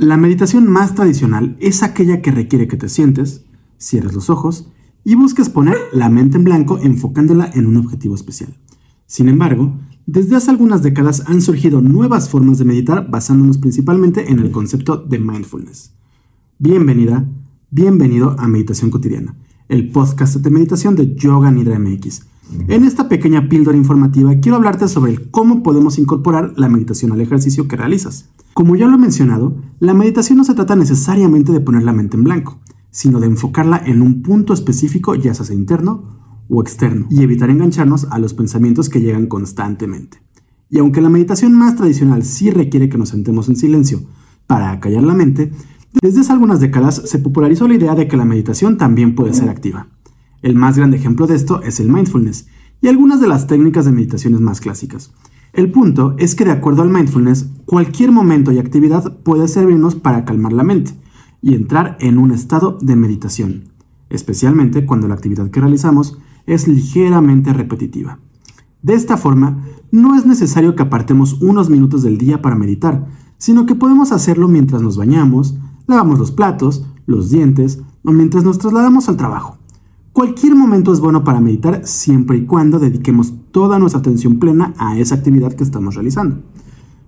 La meditación más tradicional es aquella que requiere que te sientes, cierres los ojos y busques poner la mente en blanco enfocándola en un objetivo especial. Sin embargo, desde hace algunas décadas han surgido nuevas formas de meditar basándonos principalmente en el concepto de mindfulness. Bienvenida, bienvenido a Meditación Cotidiana, el podcast de meditación de Yoga Nidra MX. En esta pequeña píldora informativa quiero hablarte sobre cómo podemos incorporar la meditación al ejercicio que realizas. Como ya lo he mencionado, la meditación no se trata necesariamente de poner la mente en blanco, sino de enfocarla en un punto específico, ya sea interno o externo, y evitar engancharnos a los pensamientos que llegan constantemente. Y aunque la meditación más tradicional sí requiere que nos sentemos en silencio para acallar la mente, desde hace algunas décadas se popularizó la idea de que la meditación también puede ser activa. El más grande ejemplo de esto es el mindfulness y algunas de las técnicas de meditaciones más clásicas. El punto es que de acuerdo al mindfulness, cualquier momento y actividad puede servirnos para calmar la mente y entrar en un estado de meditación, especialmente cuando la actividad que realizamos es ligeramente repetitiva. De esta forma, no es necesario que apartemos unos minutos del día para meditar, sino que podemos hacerlo mientras nos bañamos, lavamos los platos, los dientes o mientras nos trasladamos al trabajo. Cualquier momento es bueno para meditar siempre y cuando dediquemos toda nuestra atención plena a esa actividad que estamos realizando.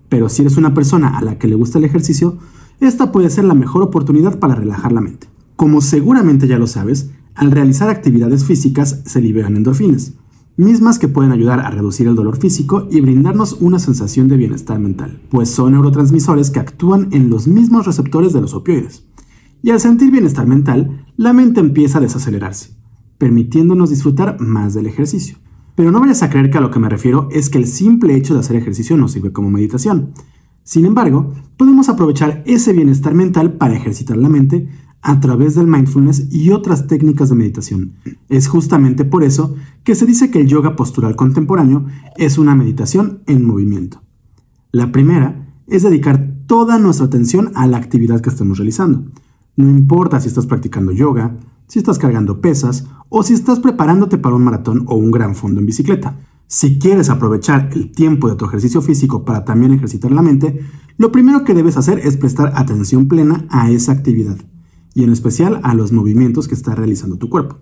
Pero si eres una persona a la que le gusta el ejercicio, esta puede ser la mejor oportunidad para relajar la mente. Como seguramente ya lo sabes, al realizar actividades físicas se liberan endorfinas, mismas que pueden ayudar a reducir el dolor físico y brindarnos una sensación de bienestar mental, pues son neurotransmisores que actúan en los mismos receptores de los opioides. Y al sentir bienestar mental, la mente empieza a desacelerarse, permitiéndonos disfrutar más del ejercicio. Pero no vayas a creer que a lo que me refiero es que el simple hecho de hacer ejercicio nos sirve como meditación. Sin embargo, podemos aprovechar ese bienestar mental para ejercitar la mente a través del mindfulness y otras técnicas de meditación. Es justamente por eso que se dice que el yoga postural contemporáneo es una meditación en movimiento. La primera es dedicar toda nuestra atención a la actividad que estamos realizando. No importa si estás practicando yoga, si estás cargando pesas o si estás preparándote para un maratón o un gran fondo en bicicleta. Si quieres aprovechar el tiempo de tu ejercicio físico para también ejercitar la mente, lo primero que debes hacer es prestar atención plena a esa actividad y en especial a los movimientos que está realizando tu cuerpo.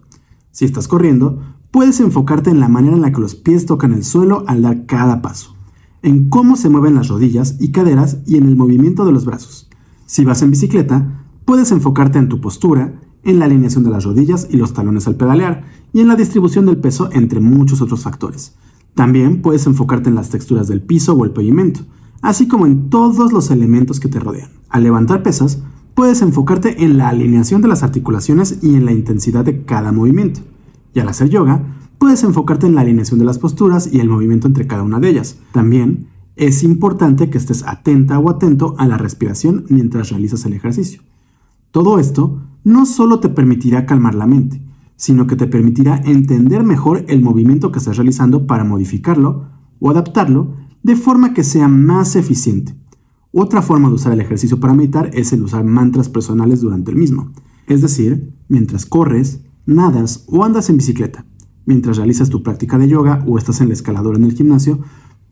Si estás corriendo, puedes enfocarte en la manera en la que los pies tocan el suelo al dar cada paso, en cómo se mueven las rodillas y caderas y en el movimiento de los brazos. Si vas en bicicleta, puedes enfocarte en tu postura, en la alineación de las rodillas y los talones al pedalear, y en la distribución del peso entre muchos otros factores. También puedes enfocarte en las texturas del piso o el pavimento, así como en todos los elementos que te rodean. Al levantar pesas, puedes enfocarte en la alineación de las articulaciones y en la intensidad de cada movimiento. Y al hacer yoga, puedes enfocarte en la alineación de las posturas y el movimiento entre cada una de ellas. También es importante que estés atenta o atento a la respiración mientras realizas el ejercicio. Todo esto no solo te permitirá calmar la mente, sino que te permitirá entender mejor el movimiento que estás realizando para modificarlo o adaptarlo de forma que sea más eficiente. Otra forma de usar el ejercicio para meditar es el usar mantras personales durante el mismo, es decir, mientras corres, nadas o andas en bicicleta, mientras realizas tu práctica de yoga o estás en el escalador en el gimnasio,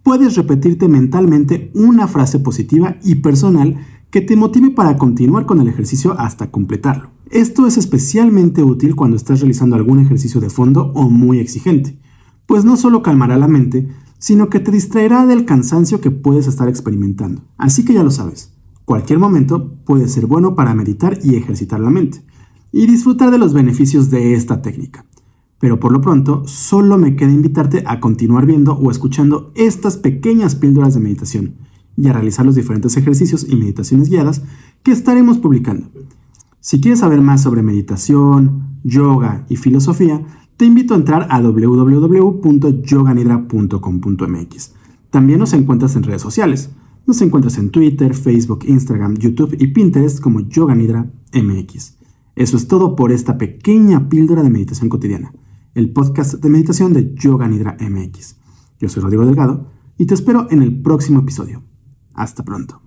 puedes repetirte mentalmente una frase positiva y personal que te motive para continuar con el ejercicio hasta completarlo. Esto es especialmente útil cuando estás realizando algún ejercicio de fondo o muy exigente, pues no solo calmará la mente, sino que te distraerá del cansancio que puedes estar experimentando. Así que ya lo sabes, cualquier momento puede ser bueno para meditar y ejercitar la mente, y disfrutar de los beneficios de esta técnica. Pero por lo pronto, solo me queda invitarte a continuar viendo o escuchando estas pequeñas píldoras de meditación y a realizar los diferentes ejercicios y meditaciones guiadas que estaremos publicando. Si quieres saber más sobre meditación, yoga y filosofía, te invito a entrar a www.yoganidra.com.mx. También nos encuentras en redes sociales. Nos encuentras en Twitter, Facebook, Instagram, YouTube y Pinterest como Yoganidra MX. Eso es todo por esta pequeña píldora de meditación cotidiana, el podcast de meditación de Yoganidra MX. Yo soy Rodrigo Delgado y te espero en el próximo episodio. Hasta pronto.